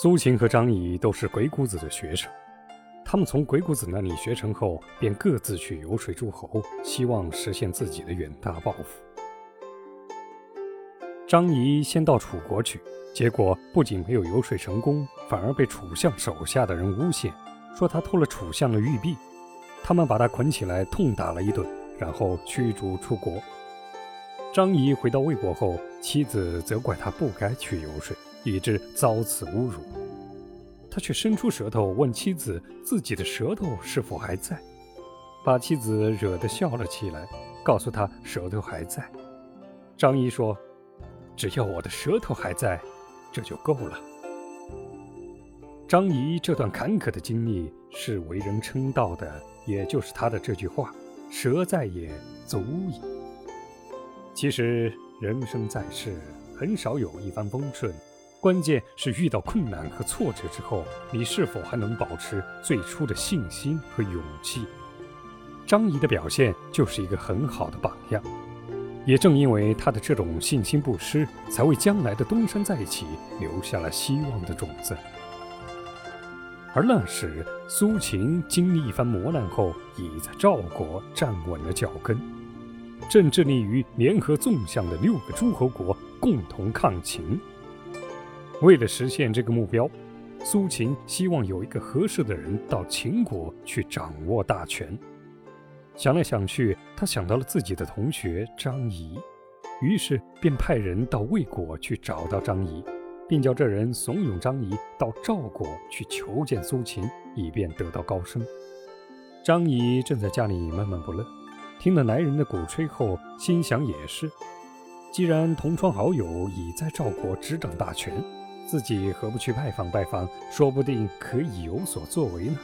苏秦和张仪都是鬼谷子的学生，他们从鬼谷子那里学成后，便各自去游说诸侯，希望实现自己的远大抱负。张仪先到楚国去，结果不仅没有游说成功，反而被楚相手下的人诬陷，说他偷了楚相的玉璧。他们把他捆起来，痛打了一顿，然后驱逐出国。张仪回到魏国后，妻子责怪他不该去游说。以致遭此侮辱，他却伸出舌头问妻子：“自己的舌头是否还在？”把妻子惹得笑了起来，告诉他舌头还在。张仪说：“只要我的舌头还在，这就够了。”张仪这段坎坷的经历是为人称道的，也就是他的这句话：“舌在也，足矣。”其实人生在世，很少有一帆风顺。关键是遇到困难和挫折之后，你是否还能保持最初的信心和勇气？张仪的表现就是一个很好的榜样。也正因为他的这种信心不失，才为将来的东山再起留下了希望的种子。而那时，苏秦经历一番磨难后，已在赵国站稳了脚跟，正致力于联合纵向的六个诸侯国共同抗秦。为了实现这个目标，苏秦希望有一个合适的人到秦国去掌握大权。想来想去，他想到了自己的同学张仪，于是便派人到魏国去找到张仪，并叫这人怂恿张仪到赵国去求见苏秦，以便得到高升。张仪正在家里闷闷不乐，听了来人的鼓吹后，心想也是，既然同窗好友已在赵国执掌大权。自己何不去拜访拜访？说不定可以有所作为呢。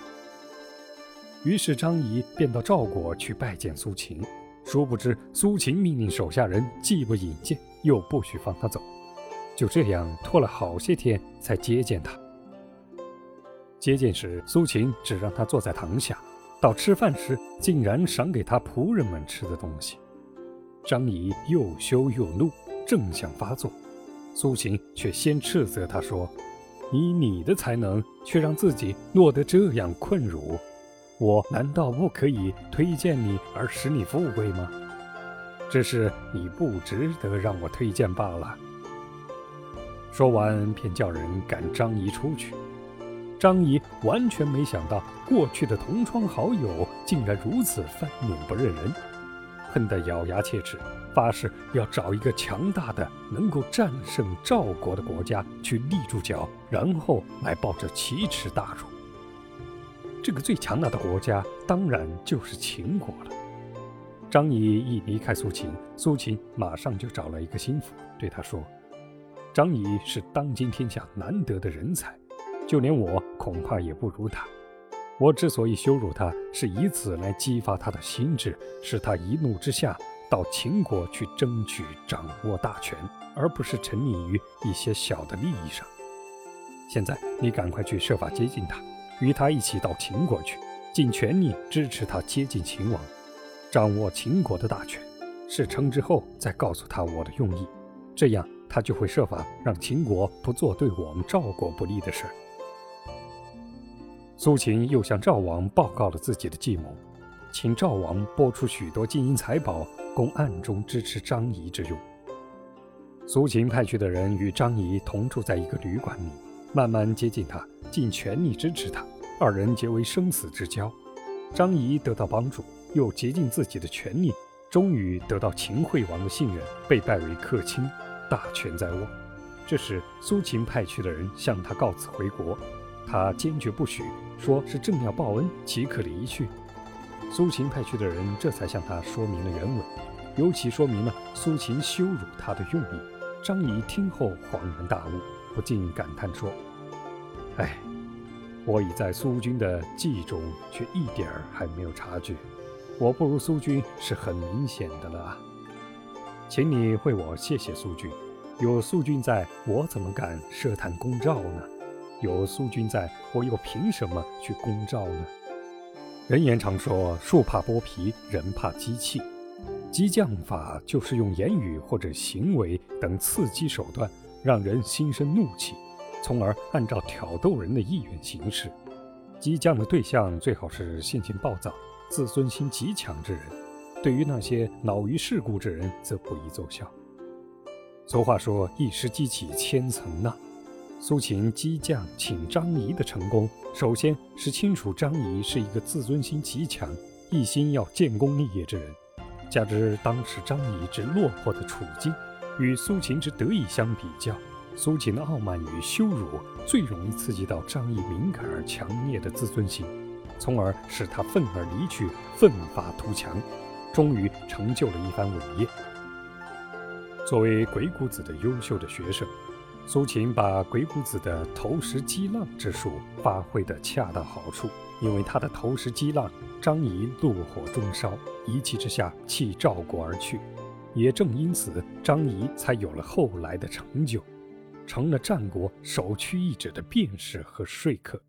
于是张仪便到赵国去拜见苏秦。殊不知苏秦命令手下人既不引荐，又不许放他走。就这样拖了好些天才接见他。接见时，苏秦只让他坐在堂下；到吃饭时，竟然赏给他仆人们吃的东西。张仪又羞又怒，正想发作。苏秦却先斥责他说：“以你的才能，却让自己落得这样困辱，我难道不可以推荐你而使你富贵吗？只是你不值得让我推荐罢了。”说完，便叫人赶张仪出去。张仪完全没想到，过去的同窗好友竟然如此翻脸不认人。恨得咬牙切齿，发誓要找一个强大的、能够战胜赵国的国家去立住脚，然后来报这奇耻大辱。这个最强大的国家当然就是秦国了。张仪一离开苏秦，苏秦马上就找了一个心腹，对他说：“张仪是当今天下难得的人才，就连我恐怕也不如他。”我之所以羞辱他，是以此来激发他的心智，使他一怒之下到秦国去争取掌握大权，而不是沉溺于一些小的利益上。现在你赶快去设法接近他，与他一起到秦国去，尽全力支持他接近秦王，掌握秦国的大权。事成之后再告诉他我的用意，这样他就会设法让秦国不做对我们赵国不利的事。苏秦又向赵王报告了自己的计谋，请赵王拨出许多金银财宝，供暗中支持张仪之用。苏秦派去的人与张仪同住在一个旅馆里，慢慢接近他，尽全力支持他，二人结为生死之交。张仪得到帮助，又竭尽自己的全力，终于得到秦惠王的信任，被拜为客卿，大权在握。这时，苏秦派去的人向他告辞回国。他坚决不许，说是正要报恩，岂可离去？苏秦派去的人这才向他说明了原委，尤其说明了苏秦羞辱他的用意。张仪听后恍然大悟，不禁感叹说：“哎，我已在苏军的计中，却一点儿还没有察觉，我不如苏军是很明显的了啊。请你为我谢谢苏军，有苏军在，我怎么敢设坛攻赵呢？”有苏军在，我又凭什么去攻赵呢？人言常说，树怕剥皮，人怕机器。激将法就是用言语或者行为等刺激手段，让人心生怒气，从而按照挑逗人的意愿行事。激将的对象最好是性情暴躁、自尊心极强之人，对于那些恼于世故之人，则不宜奏效。俗话说：“一时激起千层浪。”苏秦激将请张仪的成功，首先是清楚张仪是一个自尊心极强、一心要建功立业之人，加之当时张仪之落魄的处境，与苏秦之得意相比较。苏秦的傲慢与羞辱最容易刺激到张仪敏感而强烈的自尊心，从而使他愤而离去，奋发图强，终于成就了一番伟业。作为鬼谷子的优秀的学生，苏秦把鬼谷子的投石击浪之术发挥得恰到好处。因为他的投石击浪，张仪怒火中烧，一气之下弃赵国而去。也正因此，张仪才有了后来的成就。成了战国首屈一指的辩士和说客。